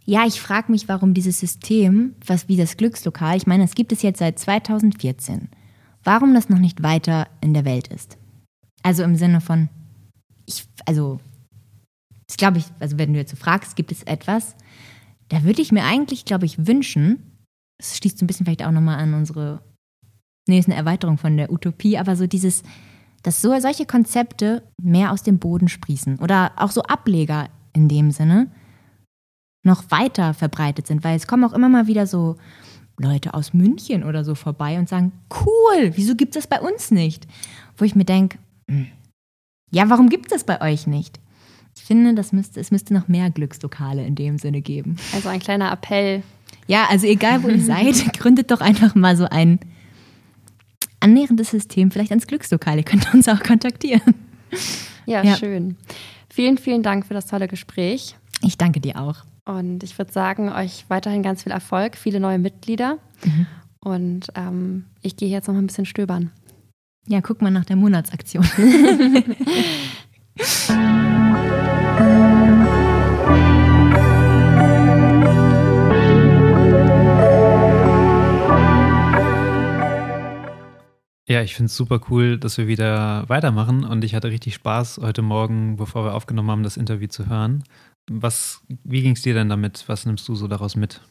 S3: Ja, ich frage mich, warum dieses System, was wie das Glückslokal, ich meine, es gibt es jetzt seit 2014, warum das noch nicht weiter in der Welt ist. Also im Sinne von, ich, also, ich glaube, ich, also wenn du jetzt so fragst, gibt es etwas, da würde ich mir eigentlich, glaube ich, wünschen, das schließt so ein bisschen vielleicht auch nochmal an unsere, nee, ist eine Erweiterung von der Utopie, aber so dieses, dass so solche Konzepte mehr aus dem Boden sprießen oder auch so Ableger in dem Sinne noch weiter verbreitet sind, weil es kommen auch immer mal wieder so Leute aus München oder so vorbei und sagen, cool, wieso gibt es das bei uns nicht? Wo ich mir denke, hm, ja, warum gibt es das bei euch nicht? Ich finde, das müsste, es müsste noch mehr Glückslokale in dem Sinne geben.
S1: Also ein kleiner Appell.
S3: Ja, also egal wo ihr seid, gründet doch einfach mal so ein annäherndes System vielleicht ans Glückslokal. Ihr könnt uns auch kontaktieren.
S1: Ja, ja, schön. Vielen, vielen Dank für das tolle Gespräch.
S3: Ich danke dir auch.
S1: Und ich würde sagen, euch weiterhin ganz viel Erfolg, viele neue Mitglieder. Mhm. Und ähm, ich gehe jetzt noch mal ein bisschen stöbern.
S3: Ja, guck mal nach der Monatsaktion.
S2: Ja, ich finde es super cool, dass wir wieder weitermachen und ich hatte richtig Spaß heute Morgen, bevor wir aufgenommen haben, das Interview zu hören. Was, wie ging es dir denn damit? Was nimmst du so daraus mit?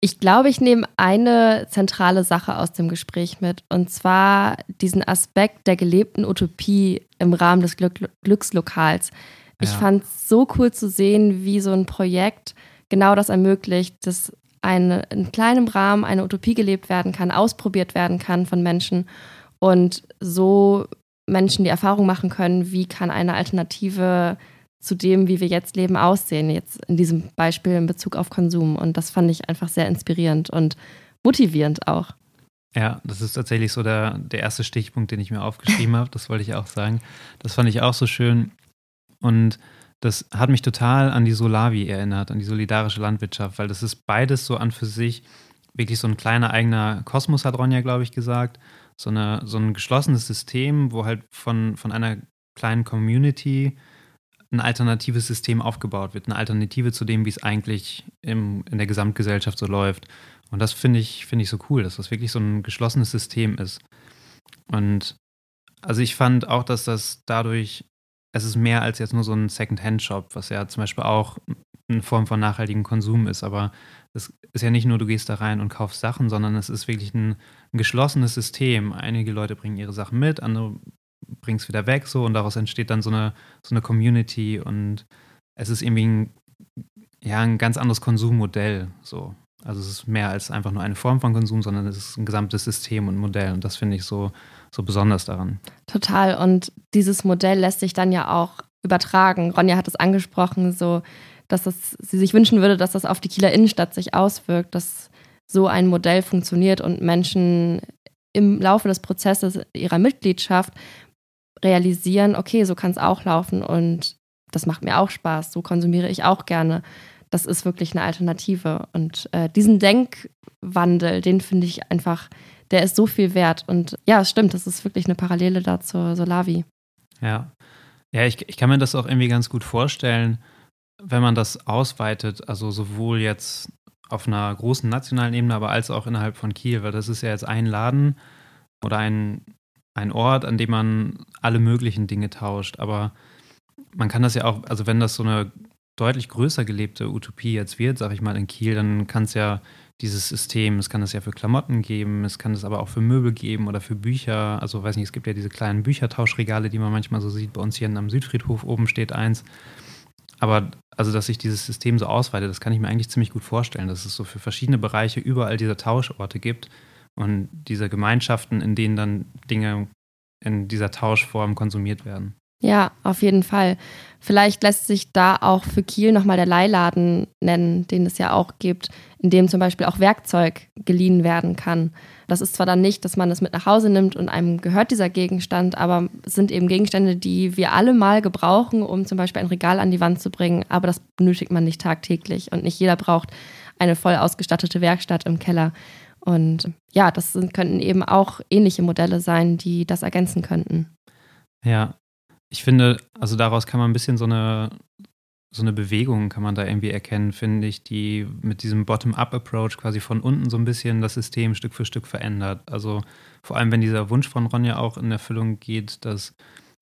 S1: Ich glaube, ich nehme eine zentrale Sache aus dem Gespräch mit, und zwar diesen Aspekt der gelebten Utopie im Rahmen des Glück Glückslokals. Ich ja. fand es so cool zu sehen, wie so ein Projekt genau das ermöglicht, dass eine, in kleinem Rahmen eine Utopie gelebt werden kann, ausprobiert werden kann von Menschen und so Menschen die Erfahrung machen können, wie kann eine Alternative zu dem, wie wir jetzt leben, aussehen. Jetzt in diesem Beispiel in Bezug auf Konsum. Und das fand ich einfach sehr inspirierend und motivierend auch.
S2: Ja, das ist tatsächlich so der, der erste Stichpunkt, den ich mir aufgeschrieben habe. Das wollte ich auch sagen. Das fand ich auch so schön. Und das hat mich total an die Solavi erinnert, an die solidarische Landwirtschaft, weil das ist beides so an für sich wirklich so ein kleiner eigener Kosmos, hat Ronja, glaube ich, gesagt. So, eine, so ein geschlossenes System, wo halt von, von einer kleinen Community ein alternatives System aufgebaut wird, eine Alternative zu dem, wie es eigentlich im, in der Gesamtgesellschaft so läuft. Und das finde ich, find ich so cool, dass das wirklich so ein geschlossenes System ist. Und also ich fand auch, dass das dadurch, es ist mehr als jetzt nur so ein Second-Hand-Shop, was ja zum Beispiel auch eine Form von nachhaltigem Konsum ist, aber es ist ja nicht nur, du gehst da rein und kaufst Sachen, sondern es ist wirklich ein, ein geschlossenes System. Einige Leute bringen ihre Sachen mit, andere bringst wieder weg so und daraus entsteht dann so eine, so eine Community und es ist irgendwie ein, ja, ein ganz anderes Konsummodell so. Also es ist mehr als einfach nur eine Form von Konsum, sondern es ist ein gesamtes System und Modell und das finde ich so, so besonders daran.
S1: Total und dieses Modell lässt sich dann ja auch übertragen. Ronja hat es angesprochen, so dass das, sie sich wünschen würde, dass das auf die Kieler Innenstadt sich auswirkt, dass so ein Modell funktioniert und Menschen im Laufe des Prozesses ihrer Mitgliedschaft realisieren, okay, so kann es auch laufen und das macht mir auch Spaß, so konsumiere ich auch gerne. Das ist wirklich eine Alternative. Und äh, diesen Denkwandel, den finde ich einfach, der ist so viel wert. Und ja, es stimmt, das ist wirklich eine Parallele da zur Solavi.
S2: Ja. Ja, ich, ich kann mir das auch irgendwie ganz gut vorstellen, wenn man das ausweitet, also sowohl jetzt auf einer großen nationalen Ebene, aber als auch innerhalb von Kiel, weil das ist ja jetzt ein Laden oder ein, ein Ort, an dem man alle möglichen Dinge tauscht. Aber man kann das ja auch, also wenn das so eine deutlich größer gelebte Utopie jetzt wird, sag ich mal, in Kiel, dann kann es ja dieses System, es kann es ja für Klamotten geben, es kann es aber auch für Möbel geben oder für Bücher. Also weiß nicht, es gibt ja diese kleinen Büchertauschregale, die man manchmal so sieht. Bei uns hier am Südfriedhof oben steht eins. Aber also, dass sich dieses System so ausweitet, das kann ich mir eigentlich ziemlich gut vorstellen, dass es so für verschiedene Bereiche überall diese Tauschorte gibt und diese Gemeinschaften, in denen dann Dinge in dieser Tauschform konsumiert werden.
S1: Ja, auf jeden Fall. Vielleicht lässt sich da auch für Kiel nochmal der Leihladen nennen, den es ja auch gibt, in dem zum Beispiel auch Werkzeug geliehen werden kann. Das ist zwar dann nicht, dass man es mit nach Hause nimmt und einem gehört dieser Gegenstand, aber es sind eben Gegenstände, die wir alle mal gebrauchen, um zum Beispiel ein Regal an die Wand zu bringen. Aber das benötigt man nicht tagtäglich und nicht jeder braucht eine voll ausgestattete Werkstatt im Keller. Und ja, das sind, könnten eben auch ähnliche Modelle sein, die das ergänzen könnten.
S2: Ja, ich finde, also daraus kann man ein bisschen so eine, so eine Bewegung kann man da irgendwie erkennen, finde ich, die mit diesem Bottom-up-Approach quasi von unten so ein bisschen das System Stück für Stück verändert. Also vor allem, wenn dieser Wunsch von Ronja auch in Erfüllung geht, dass,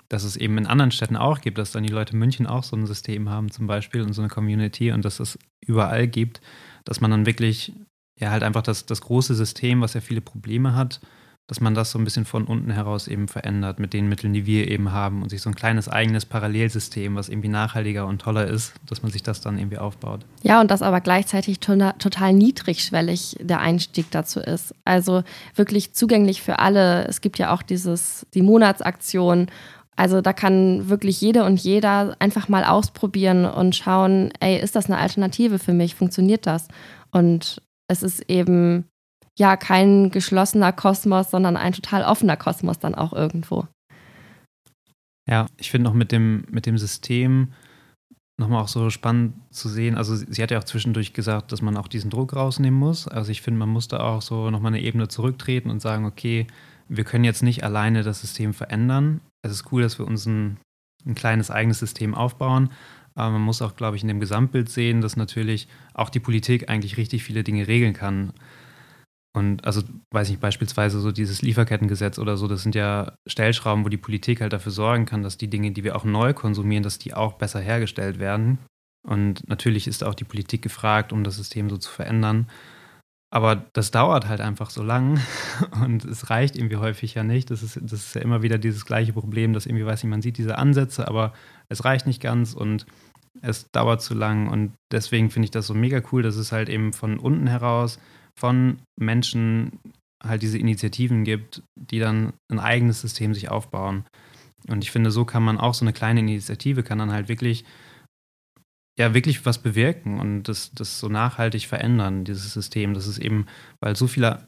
S2: dass es eben in anderen Städten auch gibt, dass dann die Leute in München auch so ein System haben zum Beispiel und so eine Community und dass es überall gibt, dass man dann wirklich ja halt einfach das, das große System, was ja viele Probleme hat, dass man das so ein bisschen von unten heraus eben verändert mit den Mitteln, die wir eben haben und sich so ein kleines eigenes Parallelsystem, was irgendwie nachhaltiger und toller ist, dass man sich das dann irgendwie aufbaut.
S1: Ja, und das aber gleichzeitig total niedrigschwellig der Einstieg dazu ist. Also wirklich zugänglich für alle. Es gibt ja auch dieses, die Monatsaktion also da kann wirklich jede und jeder einfach mal ausprobieren und schauen, ey, ist das eine Alternative für mich? Funktioniert das? Und es ist eben ja kein geschlossener Kosmos, sondern ein total offener Kosmos dann auch irgendwo.
S2: Ja, ich finde auch mit dem, mit dem System nochmal auch so spannend zu sehen. Also sie hat ja auch zwischendurch gesagt, dass man auch diesen Druck rausnehmen muss. Also ich finde, man muss da auch so nochmal eine Ebene zurücktreten und sagen, okay, wir können jetzt nicht alleine das System verändern. Es ist cool, dass wir uns ein, ein kleines eigenes System aufbauen. Aber man muss auch, glaube ich, in dem Gesamtbild sehen, dass natürlich auch die Politik eigentlich richtig viele Dinge regeln kann. Und also, weiß ich nicht, beispielsweise so dieses Lieferkettengesetz oder so, das sind ja Stellschrauben, wo die Politik halt dafür sorgen kann, dass die Dinge, die wir auch neu konsumieren, dass die auch besser hergestellt werden. Und natürlich ist auch die Politik gefragt, um das System so zu verändern. Aber das dauert halt einfach so lang und es reicht irgendwie häufig ja nicht. Das ist, das ist ja immer wieder dieses gleiche Problem, dass irgendwie, weiß ich, man sieht diese Ansätze, aber es reicht nicht ganz und es dauert zu lang. Und deswegen finde ich das so mega cool, dass es halt eben von unten heraus von Menschen halt diese Initiativen gibt, die dann ein eigenes System sich aufbauen. Und ich finde, so kann man auch so eine kleine Initiative kann dann halt wirklich, ja, wirklich was bewirken und das, das so nachhaltig verändern, dieses System. Das ist eben, weil so viele,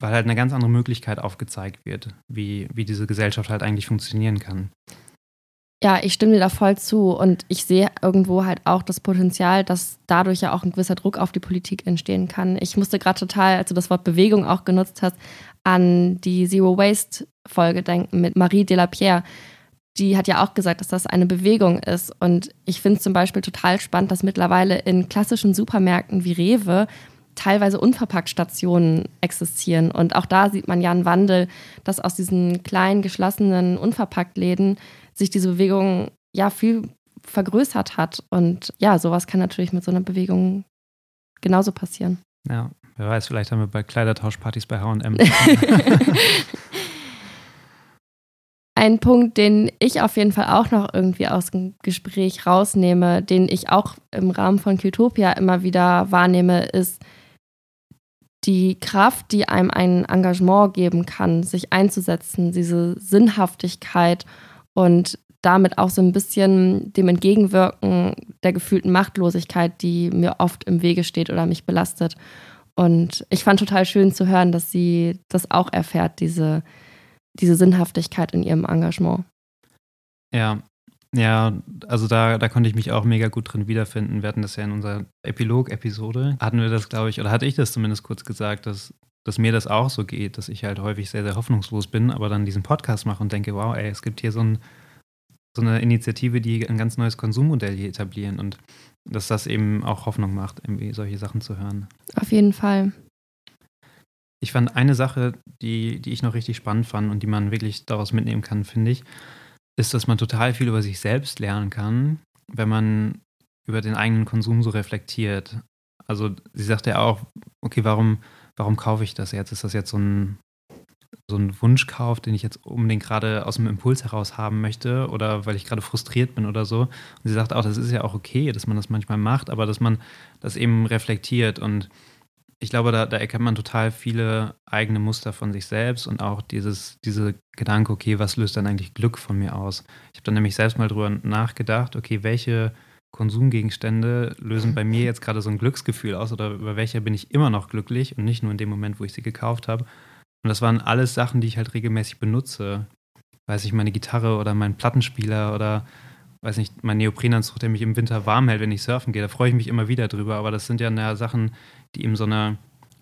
S2: weil halt eine ganz andere Möglichkeit aufgezeigt wird, wie, wie diese Gesellschaft halt eigentlich funktionieren kann.
S1: Ja, ich stimme dir da voll zu und ich sehe irgendwo halt auch das Potenzial, dass dadurch ja auch ein gewisser Druck auf die Politik entstehen kann. Ich musste gerade total, als du das Wort Bewegung auch genutzt hast, an die Zero Waste Folge denken mit Marie Delapierre. Die hat ja auch gesagt, dass das eine Bewegung ist. Und ich finde es zum Beispiel total spannend, dass mittlerweile in klassischen Supermärkten wie Rewe teilweise unverpackt Stationen existieren. Und auch da sieht man ja einen Wandel, dass aus diesen kleinen, geschlossenen Unverpackt-Läden sich diese Bewegung ja viel vergrößert hat. Und ja, sowas kann natürlich mit so einer Bewegung genauso passieren.
S2: Ja, wer weiß, vielleicht haben wir bei Kleidertauschpartys bei HM.
S1: Ein Punkt, den ich auf jeden Fall auch noch irgendwie aus dem Gespräch rausnehme, den ich auch im Rahmen von Qtopia immer wieder wahrnehme, ist die Kraft, die einem ein Engagement geben kann, sich einzusetzen, diese Sinnhaftigkeit und damit auch so ein bisschen dem Entgegenwirken der gefühlten Machtlosigkeit, die mir oft im Wege steht oder mich belastet. Und ich fand total schön zu hören, dass sie das auch erfährt, diese, diese Sinnhaftigkeit in ihrem Engagement.
S2: Ja, ja, also da, da konnte ich mich auch mega gut drin wiederfinden. Wir hatten das ja in unserer Epilog-Episode, hatten wir das, glaube ich, oder hatte ich das zumindest kurz gesagt, dass dass mir das auch so geht, dass ich halt häufig sehr, sehr hoffnungslos bin, aber dann diesen Podcast mache und denke, wow, ey, es gibt hier so, ein, so eine Initiative, die ein ganz neues Konsummodell hier etablieren und dass das eben auch Hoffnung macht, irgendwie solche Sachen zu hören.
S1: Auf jeden Fall.
S2: Ich fand eine Sache, die, die ich noch richtig spannend fand und die man wirklich daraus mitnehmen kann, finde ich, ist, dass man total viel über sich selbst lernen kann, wenn man über den eigenen Konsum so reflektiert. Also sie sagt ja auch, okay, warum, warum kaufe ich das jetzt? Ist das jetzt so ein, so ein Wunschkauf, den ich jetzt unbedingt gerade aus dem Impuls heraus haben möchte oder weil ich gerade frustriert bin oder so? Und sie sagt auch, das ist ja auch okay, dass man das manchmal macht, aber dass man das eben reflektiert und ich glaube, da, da, erkennt man total viele eigene Muster von sich selbst und auch dieses, diese Gedanke, okay, was löst dann eigentlich Glück von mir aus? Ich habe dann nämlich selbst mal drüber nachgedacht, okay, welche Konsumgegenstände lösen bei mir jetzt gerade so ein Glücksgefühl aus oder über welche bin ich immer noch glücklich und nicht nur in dem Moment, wo ich sie gekauft habe. Und das waren alles Sachen, die ich halt regelmäßig benutze. Weiß ich, meine Gitarre oder mein Plattenspieler oder weiß nicht, mein Neoprenanzug, der mich im Winter warm hält, wenn ich surfen gehe. Da freue ich mich immer wieder drüber. Aber das sind ja na, Sachen, die eben so eine,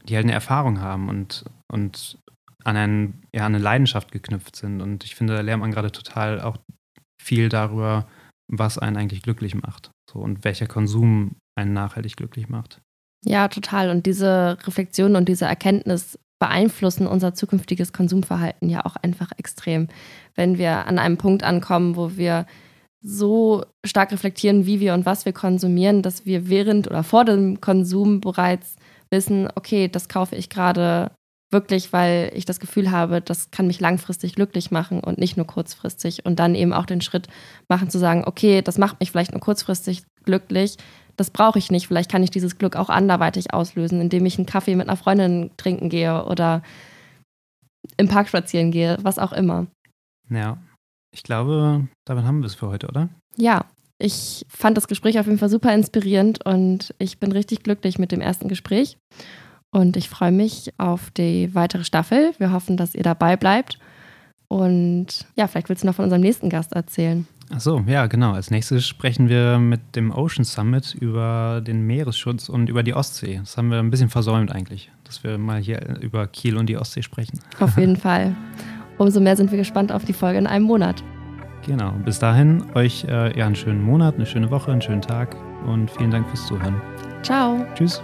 S2: die halt eine Erfahrung haben und, und an ein, ja, eine Leidenschaft geknüpft sind. Und ich finde, da lernt man gerade total auch viel darüber, was einen eigentlich glücklich macht. So, und welcher Konsum einen nachhaltig glücklich macht.
S1: Ja, total. Und diese Reflexion und diese Erkenntnis beeinflussen unser zukünftiges Konsumverhalten ja auch einfach extrem. Wenn wir an einem Punkt ankommen, wo wir so stark reflektieren, wie wir und was wir konsumieren, dass wir während oder vor dem Konsum bereits wissen, okay, das kaufe ich gerade wirklich, weil ich das Gefühl habe, das kann mich langfristig glücklich machen und nicht nur kurzfristig. Und dann eben auch den Schritt machen zu sagen, okay, das macht mich vielleicht nur kurzfristig glücklich, das brauche ich nicht. Vielleicht kann ich dieses Glück auch anderweitig auslösen, indem ich einen Kaffee mit einer Freundin trinken gehe oder im Park spazieren gehe, was auch immer.
S2: Ja, ich glaube, damit haben wir es für heute, oder?
S1: Ja, ich fand das Gespräch auf jeden Fall super inspirierend und ich bin richtig glücklich mit dem ersten Gespräch. Und ich freue mich auf die weitere Staffel. Wir hoffen, dass ihr dabei bleibt. Und ja, vielleicht willst du noch von unserem nächsten Gast erzählen.
S2: Ach so, ja, genau. Als nächstes sprechen wir mit dem Ocean Summit über den Meeresschutz und über die Ostsee. Das haben wir ein bisschen versäumt eigentlich, dass wir mal hier über Kiel und die Ostsee sprechen.
S1: Auf jeden Fall. Umso mehr sind wir gespannt auf die Folge in einem Monat.
S2: Genau. Bis dahin euch äh, ja einen schönen Monat, eine schöne Woche, einen schönen Tag und vielen Dank fürs Zuhören.
S1: Ciao.
S2: Tschüss.